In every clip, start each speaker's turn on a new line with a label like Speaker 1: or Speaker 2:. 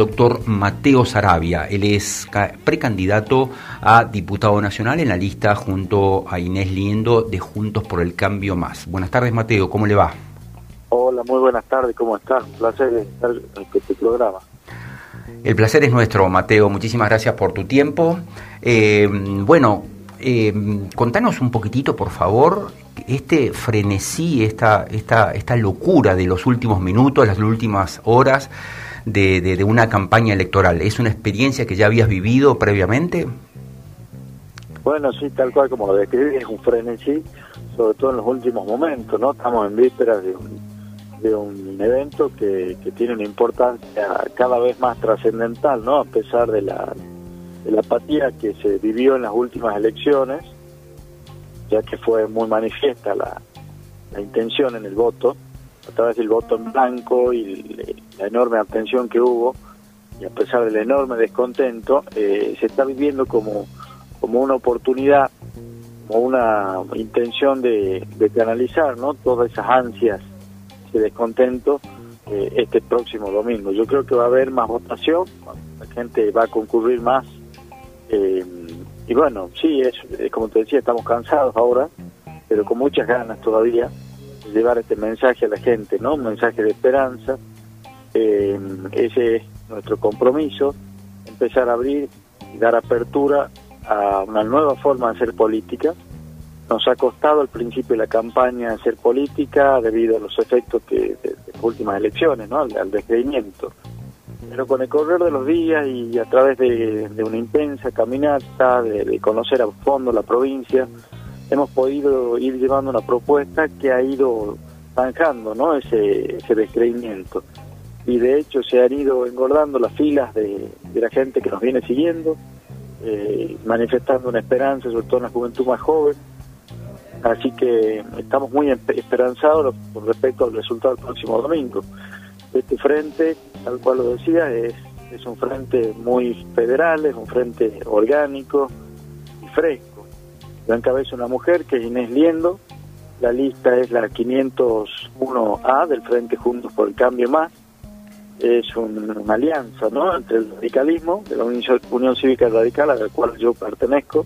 Speaker 1: doctor Mateo Sarabia. Él es precandidato a diputado nacional en la lista junto a Inés Liendo de Juntos por el Cambio Más. Buenas tardes, Mateo, ¿cómo le va?
Speaker 2: Hola, muy buenas tardes, ¿cómo estás? Un placer estar en este programa.
Speaker 1: El placer es nuestro, Mateo. Muchísimas gracias por tu tiempo. Eh, bueno, eh, contanos un poquitito, por favor, este frenesí, esta, esta, esta locura de los últimos minutos, las últimas horas de, de, una campaña electoral. ¿Es una experiencia que ya habías vivido previamente?
Speaker 2: Bueno, sí, tal cual como lo describí, es un frenesí, sobre todo en los últimos momentos, ¿no? Estamos en vísperas de un, de un evento que, que tiene una importancia cada vez más trascendental, ¿no? A pesar de la de la apatía que se vivió en las últimas elecciones, ya que fue muy manifiesta la, intención en el voto, a través del voto en blanco y la enorme abstención que hubo, y a pesar del enorme descontento, eh, se está viviendo como, como una oportunidad, como una intención de, de canalizar ¿no? todas esas ansias, ese descontento, eh, este próximo domingo. Yo creo que va a haber más votación, la gente va a concurrir más eh, y bueno, sí, es, como te decía, estamos cansados ahora, pero con muchas ganas todavía llevar este mensaje a la gente, ¿no? Un mensaje de esperanza. Eh, ese es nuestro compromiso, empezar a abrir y dar apertura a una nueva forma de hacer política. Nos ha costado al principio de la campaña hacer política debido a los efectos que, de, las últimas elecciones, ¿no? al, al pero con el correr de los días y a través de, una intensa caminata, de, conocer a fondo la provincia, hemos podido ir llevando una propuesta que ha ido zanjando ese, descreimiento. Y de hecho se han ido engordando las filas de, la gente que nos viene siguiendo, eh, manifestando una esperanza, sobre todo en la juventud más joven. Así que estamos muy esperanzados con respecto al resultado del próximo domingo. Este frente tal cual lo decía, es un frente muy federal, es un frente orgánico y fresco. Lo encabeza una mujer que es Inés Liendo, la lista es la 501A del Frente Juntos por el Cambio Más, es una alianza ¿no? entre el radicalismo, de la Unión, Cívica Radical a la cual yo pertenezco,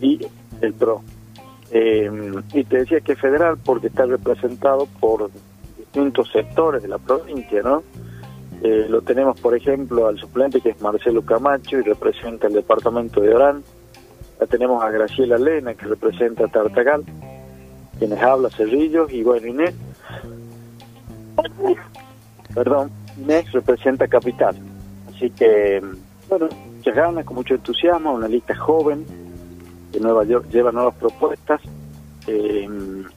Speaker 2: y el PRO. Eh, y te decía que es federal porque está representado por distintos sectores de la provincia, ¿no? Eh, lo tenemos, por ejemplo, al suplente que es Marcelo Camacho y representa el departamento de Orán. La tenemos a Graciela Lena que representa Tartagal, quienes habla Cerrillos y bueno, Inés. Perdón, Inés representa Capital. Así que, bueno, muchas ganas, con mucho entusiasmo, una lista joven que Nueva York lleva nuevas propuestas. Eh,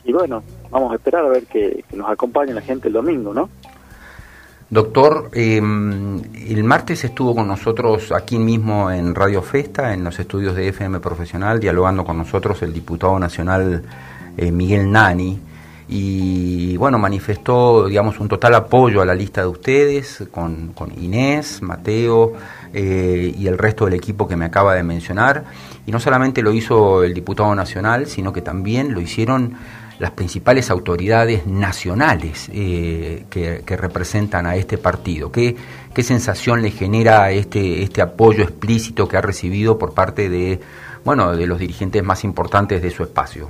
Speaker 2: y bueno, vamos a esperar a ver que, que nos acompañe la gente el domingo, ¿no?
Speaker 1: Doctor, em, el martes estuvo con nosotros aquí mismo en Radio Festa, en los estudios de FM Profesional, dialogando con nosotros el diputado nacional eh, Miguel Nani. Y bueno, manifestó, digamos, un total apoyo a la lista de ustedes, con, Inés, Mateo eh, y el resto del equipo que me acaba de mencionar. Y no solamente lo hizo el diputado nacional, sino que también lo hicieron las principales autoridades nacionales eh, que, representan a este partido. ¿Qué, ¿Qué sensación le genera este, este apoyo explícito que ha recibido por parte de, bueno, de los dirigentes más importantes de su espacio?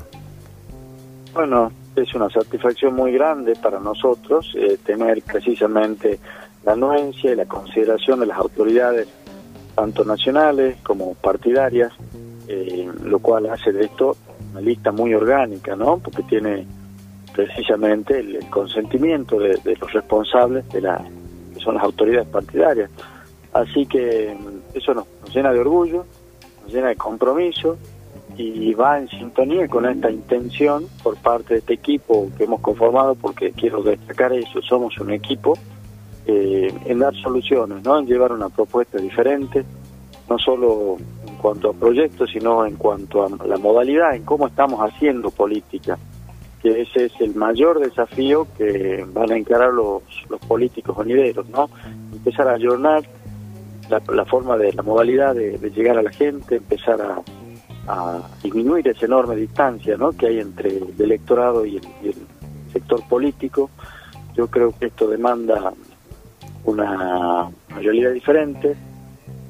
Speaker 2: Bueno, es una satisfacción muy grande para nosotros eh, tener precisamente la anuencia y la consideración de las autoridades, tanto nacionales como partidarias, eh, lo cual hace de esto lista muy orgánica, ¿no? Porque tiene precisamente el, consentimiento de, los responsables de la que son las autoridades partidarias. Así que mm, eso nos, llena de orgullo, nos llena de compromiso y va en sintonía con esta intención por parte de este equipo que hemos conformado, porque quiero destacar eso, somos un equipo eh, en dar soluciones, ¿no? En llevar una propuesta diferente, no solo cuanto a proyectos, sino en cuanto a la modalidad, en cómo estamos haciendo política, que ese es el mayor desafío que van a encarar los, los políticos venideros, ¿no? Empezar a ayornar la, forma de la modalidad de, llegar a la gente, empezar a, disminuir esa enorme distancia ¿no? que hay entre el electorado y el, sector político. Yo creo que esto demanda una realidad diferente,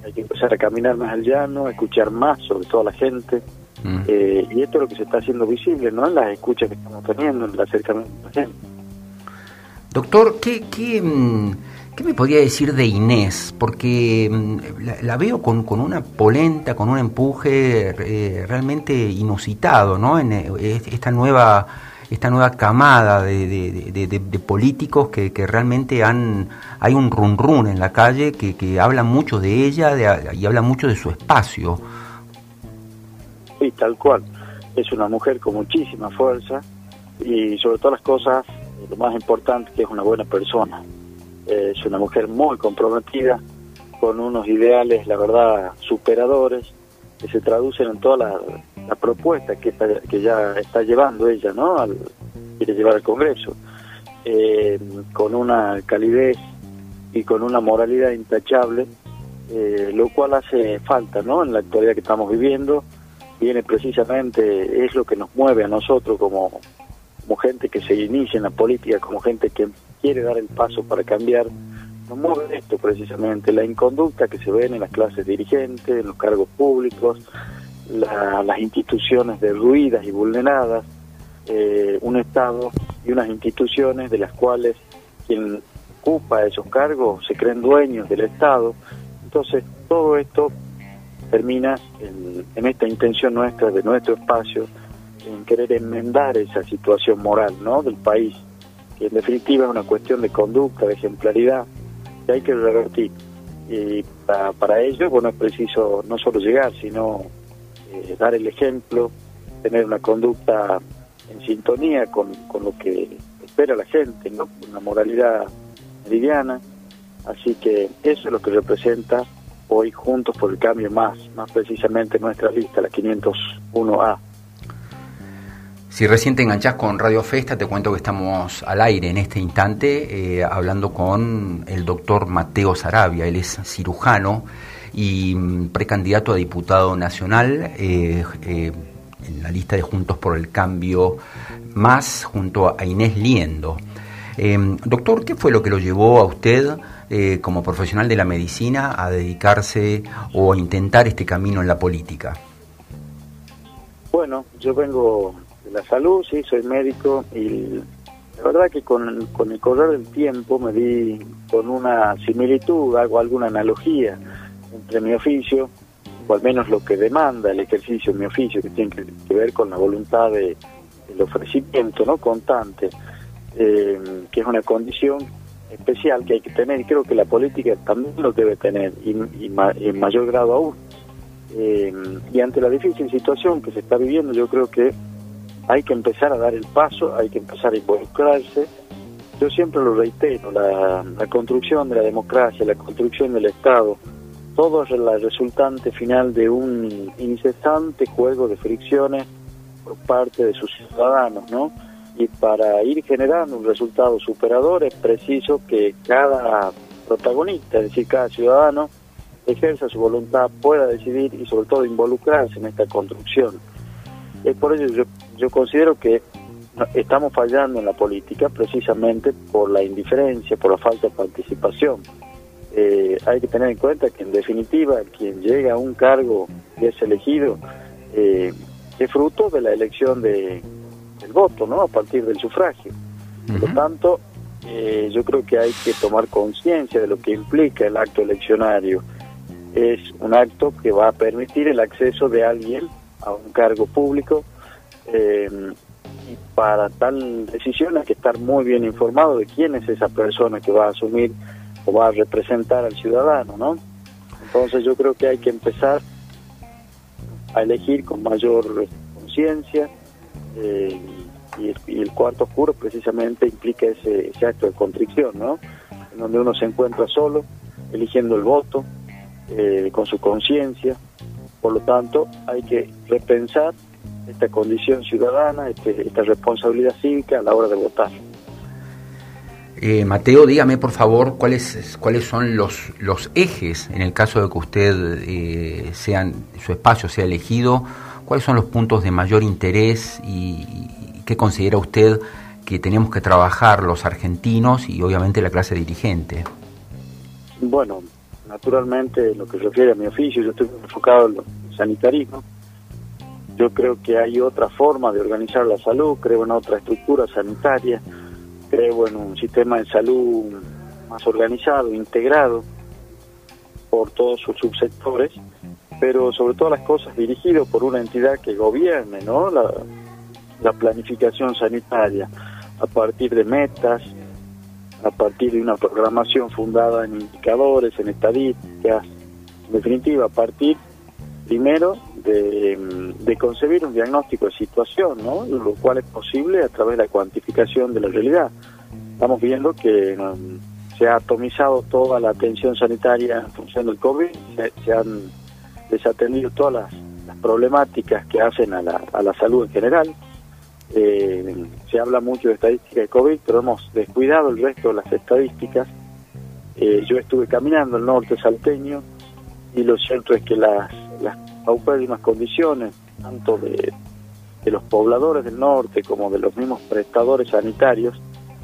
Speaker 2: hay que empezar a caminar más al llano, a escuchar más sobre todo a la gente, mm. eh, y esto es lo que se está haciendo visible, ¿no? En las escuchas que estamos teniendo, en el acercamiento a la gente.
Speaker 1: Doctor, ¿qué, qué, mm, ¿qué me podría decir de Inés? Porque mm, la, veo con, con, una polenta, con un empuje eh, realmente inusitado, ¿no? En esta nueva esta nueva camada de, políticos que, realmente han hay un run run en la calle que, que habla mucho de ella y habla mucho de su espacio.
Speaker 2: Sí, tal cual. Es una mujer con muchísima fuerza y sobre todas las cosas, lo más importante que es una buena persona. Es una mujer muy comprometida, con unos ideales, la verdad, superadores, que se traducen en toda la, la propuesta que, que ya está llevando ella, ¿no? Al, quiere llevar al Congreso, eh, con una calidez y con una moralidad intachable, eh, lo cual hace falta, ¿no? En la actualidad que estamos viviendo, viene precisamente, es lo que nos mueve a nosotros como, como gente que se inicia en la política, como gente que quiere dar el paso para cambiar, nos mueve esto precisamente, la inconducta que se ven en las clases dirigentes, en los cargos públicos, las instituciones derruidas y vulneradas, eh, un Estado y unas instituciones de las cuales quien ocupa esos cargos se creen dueños del Estado. Entonces, todo esto termina en, en esta intención nuestra, de nuestro espacio, en querer enmendar esa situación moral ¿no? del país, que en definitiva es una cuestión de conducta, de ejemplaridad, que hay que revertir. Y para, para ello, bueno, es preciso no solo llegar, sino eh, dar el ejemplo, tener una conducta en sintonía con, con lo que espera la gente, ¿no? una moralidad liviana. Así que eso es lo que representa hoy Juntos por el Cambio más, más precisamente nuestra lista, la 501A.
Speaker 1: Si recién te enganchás con Radio Festa, te cuento que estamos al aire en este instante eh, hablando con el doctor Mateo Sarabia. Él es cirujano y mm, precandidato a diputado nacional eh, eh, en la lista de Juntos por el Cambio más junto a Inés Liendo. Em, doctor, ¿qué fue lo que lo llevó a usted eh, como profesional de la medicina a dedicarse o a intentar este camino en la política?
Speaker 2: Bueno, yo vengo de la salud, sí, soy médico y la verdad que con, con el correr del tiempo me di con una similitud, hago alguna analogía entre mi oficio, o al menos lo que demanda el ejercicio de mi oficio, que tiene que, ver con la voluntad de, del ofrecimiento no constante, eh, que es una condición especial que hay que tener, y creo que la política también lo debe tener, y, en mayor grado aún. Eh, y ante la difícil situación que se está viviendo, yo creo que hay que empezar a dar el paso, hay que empezar a involucrarse. Yo siempre lo reitero, la construcción de la democracia, la construcción del Estado, todo es la resultante final de un incesante juego de fricciones por parte de sus ciudadanos, ¿no? Y para ir generando un resultado superador es preciso que cada protagonista, es decir, cada ciudadano, ejerza su voluntad, pueda decidir y sobre todo involucrarse en esta construcción. Es por ello yo, yo considero que estamos fallando en la política precisamente por la indiferencia, por la falta de participación eh, hay que tener en cuenta que en definitiva quien llega a un cargo y es elegido eh, es fruto de la elección de, del voto, ¿no? A partir del sufragio. Por lo tanto, eh, yo creo que hay que tomar conciencia de lo que implica el acto eleccionario. Es un acto que va a permitir el acceso de alguien a un cargo público y para tal decisión hay que estar muy bien informado de quién es esa persona que va a asumir va a representar al ciudadano, ¿no? Entonces yo creo que hay que empezar a elegir con mayor conciencia eh, y, el cuarto oscuro precisamente implica ese, acto de contrición, ¿no? En donde uno se encuentra solo, eligiendo el voto, eh, con su conciencia. Por lo tanto, hay que repensar esta condición ciudadana, este, esta responsabilidad cívica a la hora de votar.
Speaker 1: Eh, Mateo, dígame por favor cuáles cuáles son los, los ejes en el caso de que usted eh, sean, su espacio sea elegido, cuáles son los puntos de mayor interés y, qué considera usted que tenemos que trabajar los argentinos y obviamente la clase dirigente.
Speaker 2: Bueno, naturalmente, en lo que refiere a mi oficio, yo estoy enfocado en lo sanitarismo. Yo creo que hay otra forma de organizar la salud, creo en otra estructura sanitaria, creo en un sistema de salud más organizado, integrado por todos sus subsectores, pero sobre todas las cosas dirigido por una entidad que gobierne ¿no? la, la planificación sanitaria a partir de metas, a partir de una programación fundada en indicadores, en estadísticas, en definitiva, a partir primero de, concebir un diagnóstico de situación, ¿no? lo cual es posible a través de la cuantificación de la realidad. Estamos viendo que um, se ha atomizado toda la atención sanitaria en función del COVID, se, han desatendido todas las, problemáticas que hacen a la, a la salud en general, eh, se habla mucho de estadística de COVID, pero hemos descuidado el resto de las estadísticas. Eh, yo estuve caminando el norte salteño y lo cierto es que las paupérrimas condiciones, tanto de, de los pobladores del norte como de los mismos prestadores sanitarios,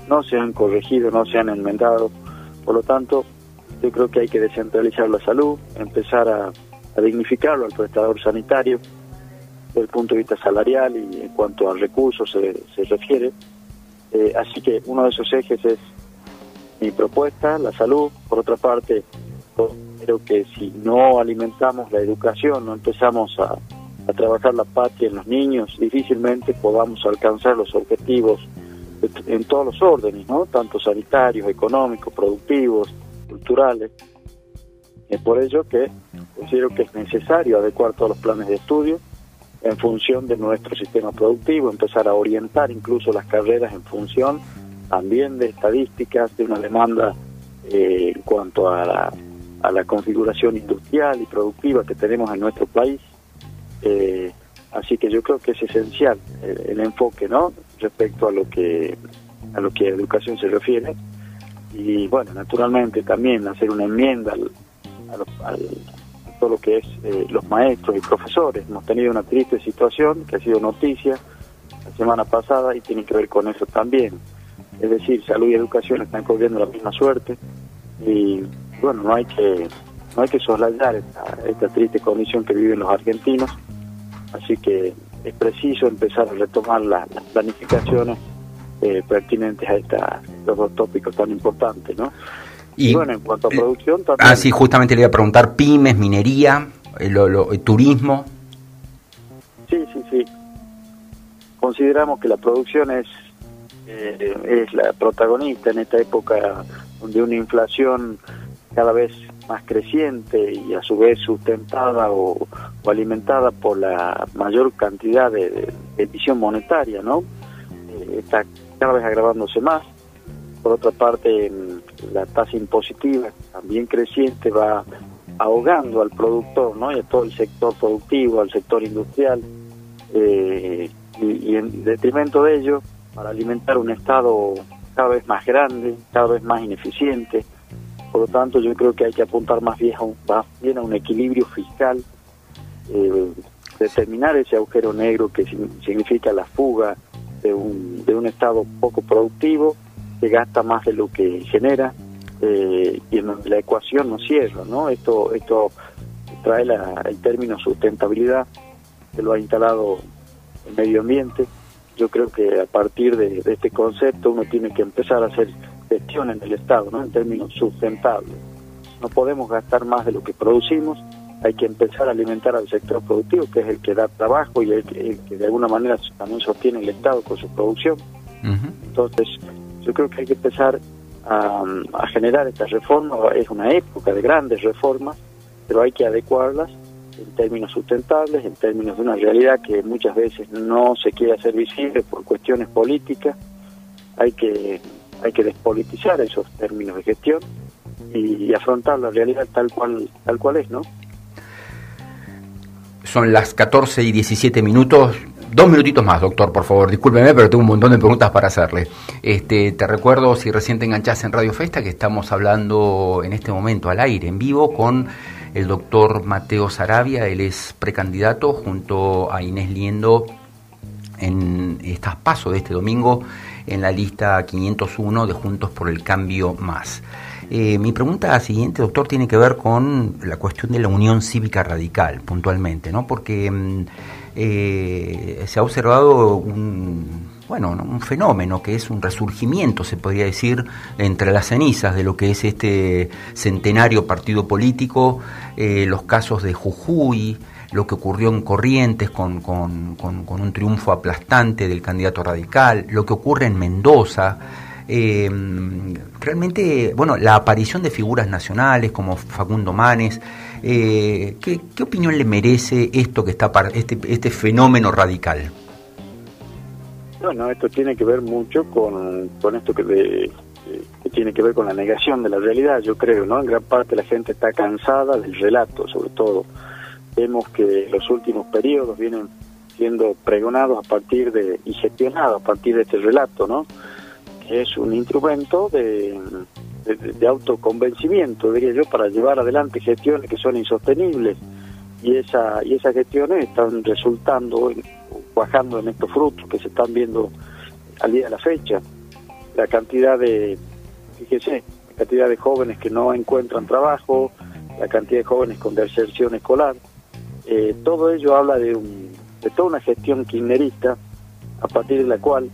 Speaker 2: no se han corregido, no se han enmendado. Por lo tanto, yo creo que hay que descentralizar la salud, empezar a, a dignificarlo al prestador sanitario, desde el punto de vista salarial y en cuanto a recursos se, se refiere. Eh, así que uno de esos ejes es mi propuesta, la salud. Por otra parte, creo que si no alimentamos la educación, no empezamos a, trabajar la patria en los niños, difícilmente podamos alcanzar los objetivos en todos los órdenes, ¿no? tanto sanitarios, económicos, productivos, culturales. Es por ello que considero que es necesario adecuar todos los planes de estudio en función de nuestro sistema productivo, empezar a orientar incluso las carreras en función también de estadísticas, de una demanda eh, en cuanto a la, a la, configuración industrial y productiva que tenemos en nuestro país. Eh, así que yo creo que es esencial el, el, enfoque, ¿no? Respecto a lo que a lo que a educación se refiere y bueno, naturalmente también hacer una enmienda al, al, todo lo que es eh, los maestros y profesores. Hemos tenido una triste situación que ha sido noticia la semana pasada y tiene que ver con eso también. Es decir, salud y educación están corriendo la misma suerte y bueno, no hay que no hay que soslayar esta, esta triste condición que viven los argentinos, así que es preciso empezar a retomar las planificaciones eh, pertinentes a esta, los dos tópicos tan importantes, ¿no?
Speaker 1: Y,
Speaker 2: bueno, en cuanto a producción
Speaker 1: también. Ah, sí, justamente le iba a preguntar: pymes, minería, el, lo, el turismo.
Speaker 2: Sí, sí, sí. Consideramos que la producción es, eh, es la protagonista en esta época donde una inflación cada vez más creciente y a su vez sustentada o, alimentada por la mayor cantidad de, de emisión monetaria, ¿no? Eh, está cada vez agravándose más. Por otra parte, la tasa impositiva también creciente va ahogando al productor ¿no? y a todo el sector productivo, al sector industrial, eh, y, y, en detrimento de ello, para alimentar un Estado cada vez más grande, cada vez más ineficiente. Por lo tanto, yo creo que hay que apuntar más bien a un, equilibrio fiscal, eh, determinar ese agujero negro que significa la fuga de un, Estado poco productivo, que gasta más de lo que genera, eh, y la ecuación no cierra, ¿no? Esto, esto trae el término sustentabilidad, que lo ha instalado el medio ambiente. Yo creo que a partir de este concepto uno tiene que empezar a hacer gestión en el Estado, ¿no? En términos sustentables. No podemos gastar más de lo que producimos, hay que empezar a alimentar al sector productivo, que es el que da trabajo y el que, el que de alguna manera también sostiene el Estado con su producción. Uh -huh. Entonces, yo creo que hay que empezar a, a, generar esta reforma. Es una época de grandes reformas, pero hay que adecuarlas en términos sustentables, en términos de una realidad que muchas veces no se quiere hacer visible por cuestiones políticas. Hay que, hay que despolitizar esos términos de gestión y, afrontar la realidad tal cual, tal cual es, ¿no?
Speaker 1: Son las 14 y 17 minutos. Dos minutitos más, doctor, por favor. Discúlpeme, pero tengo un montón de preguntas para hacerle. Este, te recuerdo, si recién te enganchás en Radio Festa, que estamos hablando en este momento al aire, en vivo, con el doctor Mateo Sarabia. Él es precandidato junto a Inés Liendo en estas pasos de este domingo en la lista 501 de Juntos por el Cambio Más. Eh, mi pregunta siguiente, doctor, tiene que ver con la cuestión de la unión cívica radical, puntualmente, ¿no? Porque mm, eh, se ha observado un, bueno, un fenómeno que es un resurgimiento, se podría decir, entre las cenizas de lo que es este centenario partido político, eh, los casos de Jujuy, lo que ocurrió en Corrientes con, con, un triunfo aplastante del candidato radical, lo que ocurre en Mendoza. Eh, realmente, bueno, la aparición de figuras nacionales como Facundo Manes, eh, ¿qué, opinión le merece esto que está este, este fenómeno radical?
Speaker 2: Bueno, esto tiene que ver mucho con, con esto que, que tiene que ver con la negación de la realidad, yo creo, ¿no? En gran parte la gente está cansada del relato, sobre todo Vemos que los últimos periodos vienen siendo pregonados a partir de y gestionados a partir de este relato, ¿no? Que es un instrumento de, de, autoconvencimiento, diría yo, para llevar adelante gestiones que son insostenibles y esa y esas gestiones están resultando bajando en estos frutos que se están viendo al día de la fecha. La cantidad de, fíjese, la cantidad de jóvenes que no encuentran trabajo, la cantidad de jóvenes con deserción escolar, eh, todo ello habla de, un, de toda una gestión kirchnerista a partir de la cual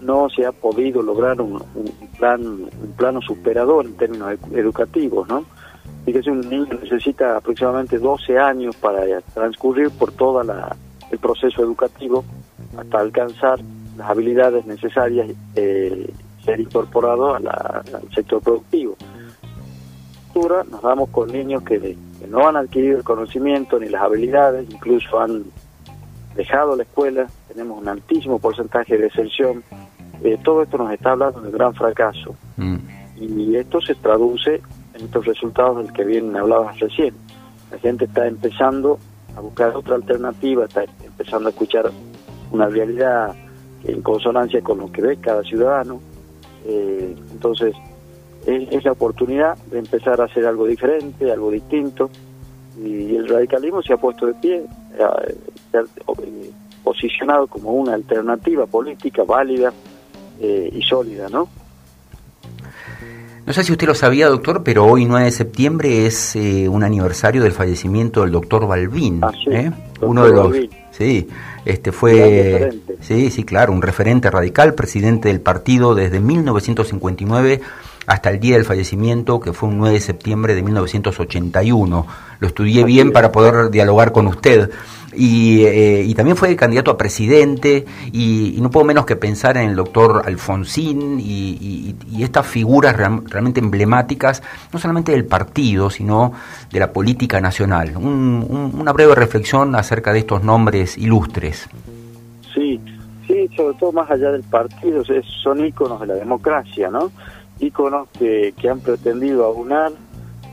Speaker 2: no se ha podido lograr un, plan un plano superador en términos educativos, ¿no? Fíjese, un niño necesita aproximadamente 12 años para transcurrir por todo el proceso educativo hasta alcanzar las habilidades necesarias eh, ser incorporado al sector productivo. Nos damos con niños que no han adquirido el conocimiento ni las habilidades, incluso han dejado la escuela, tenemos un altísimo porcentaje de deserción. Eh, todo esto nos está hablando de un gran fracaso. Mm. Y esto se traduce en estos resultados del que bien hablabas recién. La gente está empezando a buscar otra alternativa, está empezando a escuchar una realidad en consonancia con lo que ve cada ciudadano. Eh, entonces, es, la oportunidad de empezar a hacer algo diferente, algo distinto, y el radicalismo se ha puesto de pie, se ha eh, posicionado como una alternativa política válida eh, y sólida, ¿no?
Speaker 1: No sé si usted lo sabía, doctor, pero hoy 9 de septiembre es eh, un aniversario del fallecimiento del doctor Balbín.
Speaker 2: Ah, sí,
Speaker 1: Uno de los... Sí, este fue... Sí, sí, claro, un referente radical, presidente del partido desde 1959 hasta el día del fallecimiento, que fue un 9 de septiembre de 1981. Lo estudié bien para poder dialogar con usted. Y, eh, y, también fue candidato a presidente y, no puedo menos que pensar en el doctor Alfonsín y, estas figuras realmente emblemáticas, no solamente del partido, sino de la política nacional. una breve reflexión acerca de estos nombres ilustres.
Speaker 2: Sí, sí, sobre todo más allá del partido, son íconos de la democracia, ¿no? Íconos que, que han pretendido aunar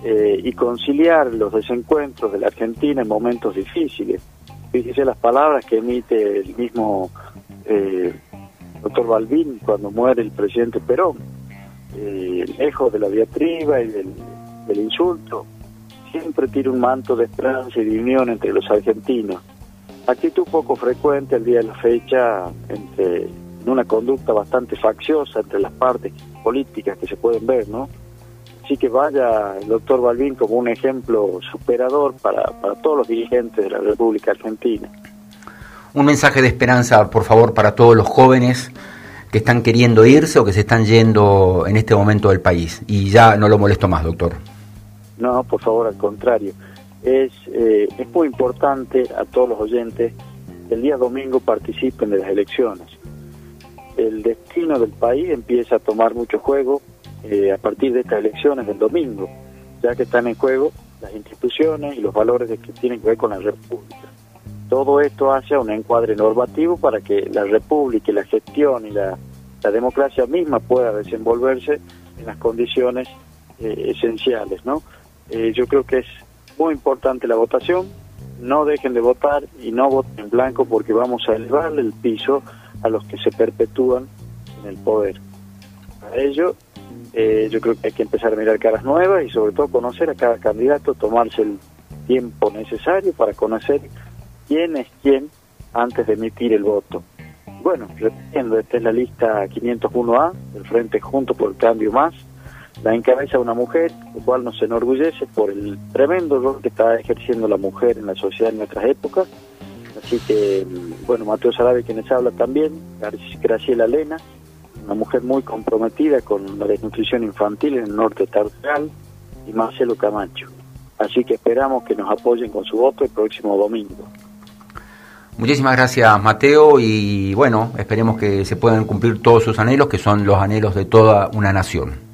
Speaker 2: eh, y conciliar los desencuentros de la Argentina en momentos difíciles. Fíjese las palabras que emite el mismo eh, doctor Balbín cuando muere el presidente Perón, eh, lejos de la diatriba y del, insulto, siempre tiene un manto de esperanza y de unión entre los argentinos. Actitud poco frecuente el día de la fecha entre en una conducta bastante facciosa entre las partes políticas que se pueden ver, ¿no? Así que vaya el doctor Balbín como un ejemplo superador para, para todos los dirigentes de la República Argentina.
Speaker 1: Un mensaje de esperanza, por favor, para todos los jóvenes que están queriendo irse o que se están yendo en este momento del país. Y ya no lo molesto más, doctor.
Speaker 2: No, por favor, al contrario. Es, eh, es muy importante a todos los oyentes que el día domingo participen de las elecciones el destino del país empieza a tomar mucho juego eh, a partir de estas elecciones del domingo, ya que están en juego las instituciones y los valores que tienen que ver con la República. Todo esto hace un encuadre normativo para que la República y la gestión y la, democracia misma pueda desenvolverse en las condiciones eh, esenciales. ¿no? Eh, yo creo que es muy importante la votación, no dejen de votar y no voten en blanco porque vamos a elevarle el piso a los que se perpetúan en el poder. Para ello, eh, yo creo que hay que empezar a mirar caras nuevas y sobre todo conocer a cada candidato, tomarse el tiempo necesario para conocer quién es quién antes de emitir el voto. Bueno, repitiendo, esta es la lista 501A del Frente Junto por el Cambio Más. la encabeza una mujer, lo cual nos enorgullece por el tremendo rol que está ejerciendo la mujer en la sociedad en nuestras épocas. Así que, bueno, Mateo Sarabia, quienes habla también, Graciela Lena, una mujer muy comprometida con la desnutrición infantil en el norte Tartal, y Marcelo Camacho. Así que esperamos que nos apoyen con su voto el próximo domingo.
Speaker 1: Muchísimas gracias Mateo y bueno, esperemos que se puedan cumplir todos sus anhelos, que son los anhelos de toda una nación.